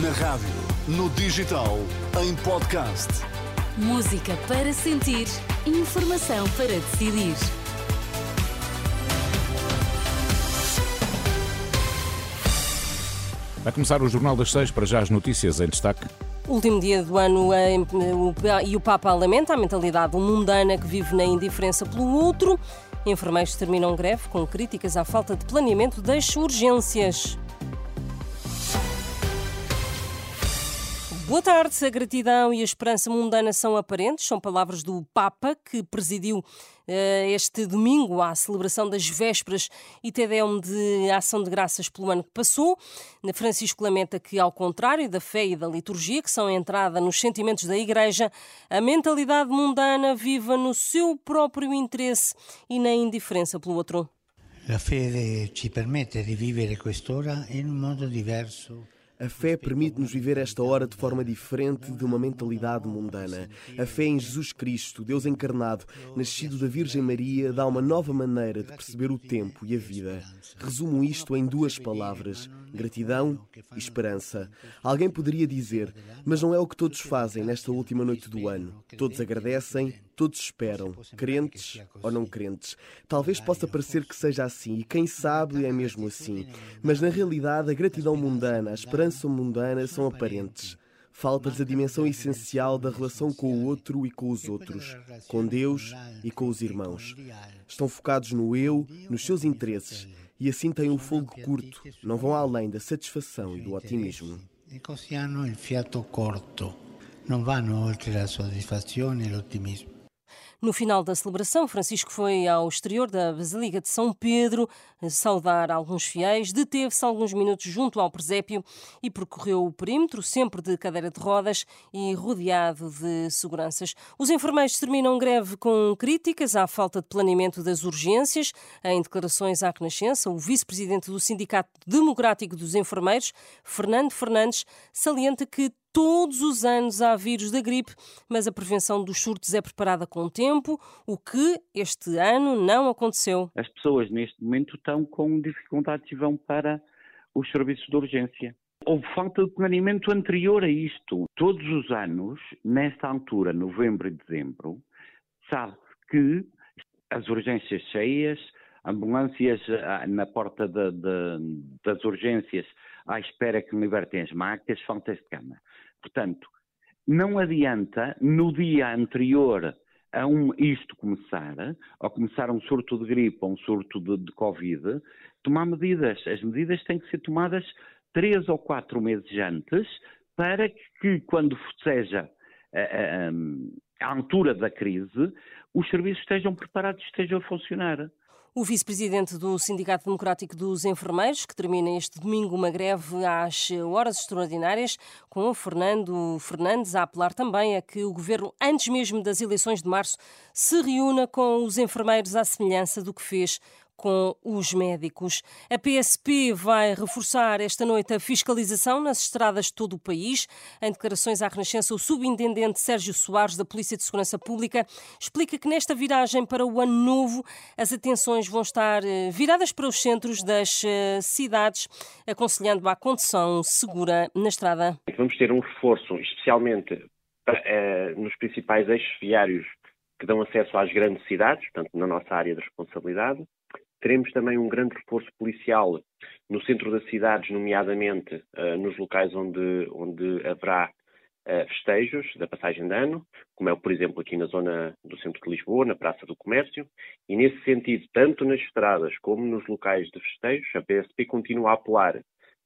Na rádio, no digital, em podcast. Música para sentir, informação para decidir. Vai começar o Jornal das Seis para já as notícias em destaque. Último dia do ano e o Papa lamenta a mentalidade mundana que vive na indiferença pelo outro. Enfermeiros terminam greve com críticas à falta de planeamento das urgências. Boa tarde. A gratidão e a esperança mundana são aparentes. São palavras do Papa, que presidiu uh, este domingo à celebração das vésperas e Tedeum de Ação de Graças pelo ano que passou. Francisco lamenta que, ao contrário da fé e da liturgia, que são a entrada nos sentimentos da Igreja, a mentalidade mundana viva no seu próprio interesse e na indiferença pelo outro. A fé ci permette di vivere quest'ora in un modo diverso a fé permite-nos viver esta hora de forma diferente de uma mentalidade mundana. A fé em Jesus Cristo, Deus encarnado, nascido da Virgem Maria, dá uma nova maneira de perceber o tempo e a vida. Resumo isto em duas palavras: gratidão e esperança. Alguém poderia dizer, mas não é o que todos fazem nesta última noite do ano. Todos agradecem, todos esperam, crentes ou não crentes. Talvez possa parecer que seja assim, e quem sabe é mesmo assim. Mas na realidade, a gratidão mundana, a esperança mundana são aparentes. Falta-lhes a dimensão essencial da relação com o outro e com os outros, com Deus e com os irmãos. Estão focados no eu, nos seus interesses, e assim têm o fogo curto, não vão além da satisfação e do otimismo. E così hanno il fiato corto, non vanno oltre la soddisfazione e l'ottimismo. No final da celebração, Francisco foi ao exterior da Basílica de São Pedro saudar alguns fiéis, deteve-se alguns minutos junto ao presépio e percorreu o perímetro, sempre de cadeira de rodas e rodeado de seguranças. Os enfermeiros terminam greve com críticas à falta de planeamento das urgências. Em declarações à Renascença, o vice-presidente do Sindicato Democrático dos Enfermeiros, Fernando Fernandes, salienta que Todos os anos há vírus da gripe, mas a prevenção dos surtos é preparada com o tempo, o que este ano não aconteceu. As pessoas neste momento estão com dificuldades e vão para os serviços de urgência. Houve falta de planeamento anterior a isto. Todos os anos, nesta altura, novembro e dezembro, sabe que as urgências cheias, ambulâncias ah, na porta de, de, das urgências à espera que libertem as máquinas, faltas de cama. Portanto, não adianta no dia anterior a um, isto começar, ou começar um surto de gripe ou um surto de, de Covid, tomar medidas. As medidas têm que ser tomadas três ou quatro meses antes para que, quando seja a, a, a altura da crise, os serviços estejam preparados, estejam a funcionar. O vice-presidente do Sindicato Democrático dos Enfermeiros, que termina este domingo uma greve às horas extraordinárias, com Fernando Fernandes a apelar também a que o governo, antes mesmo das eleições de março, se reúna com os enfermeiros à semelhança do que fez com os médicos. A PSP vai reforçar esta noite a fiscalização nas estradas de todo o país. Em declarações à Renascença, o subintendente Sérgio Soares, da Polícia de Segurança Pública, explica que nesta viragem para o ano novo as atenções vão estar eh, viradas para os centros das eh, cidades, aconselhando a condução segura na estrada. Vamos ter um reforço, especialmente eh, nos principais eixos viários que dão acesso às grandes cidades, portanto, na nossa área de responsabilidade. Teremos também um grande reforço policial no centro das cidades, nomeadamente uh, nos locais onde, onde haverá uh, festejos da passagem de ano, como é, por exemplo, aqui na zona do centro de Lisboa, na Praça do Comércio. E, nesse sentido, tanto nas estradas como nos locais de festejos, a PSP continua a apelar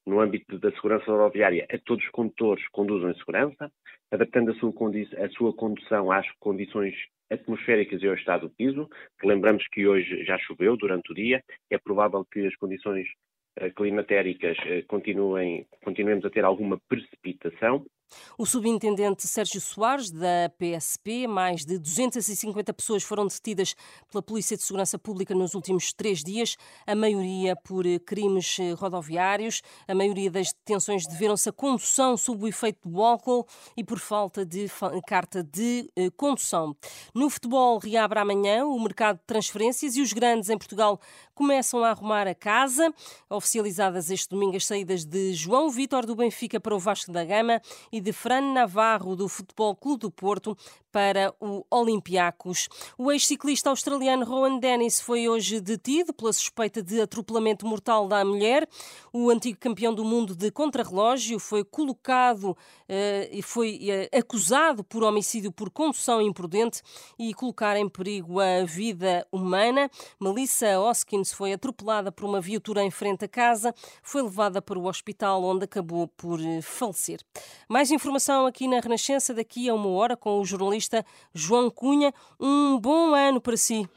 no âmbito da segurança rodoviária a todos os condutores conduzam em segurança, adaptando a sua, a sua condução às condições atmosféricas e ao estado do piso, lembramos que hoje já choveu durante o dia, é provável que as condições uh, climatéricas uh, continuem, continuemos a ter alguma precipitação, o subintendente Sérgio Soares, da PSP, mais de 250 pessoas foram detidas pela Polícia de Segurança Pública nos últimos três dias, a maioria por crimes rodoviários. A maioria das detenções deveram-se a condução sob o efeito do álcool e por falta de carta de eh, condução. No futebol, reabre amanhã o mercado de transferências e os grandes em Portugal começam a arrumar a casa. Oficializadas este domingo as saídas de João Vitor do Benfica para o Vasco da Gama e de Fran Navarro do Futebol Clube do Porto para o Olympiacos. O ex-ciclista australiano Rowan Dennis foi hoje detido pela suspeita de atropelamento mortal da mulher. O antigo campeão do mundo de contrarrelógio foi colocado eh, e foi eh, acusado por homicídio por condução imprudente e colocar em perigo a vida humana. Melissa Hoskins foi atropelada por uma viatura em frente à casa, foi levada para o hospital onde acabou por eh, falecer. Mais informação aqui na Renascença daqui a uma hora com o jornalista João Cunha. Um bom ano para si.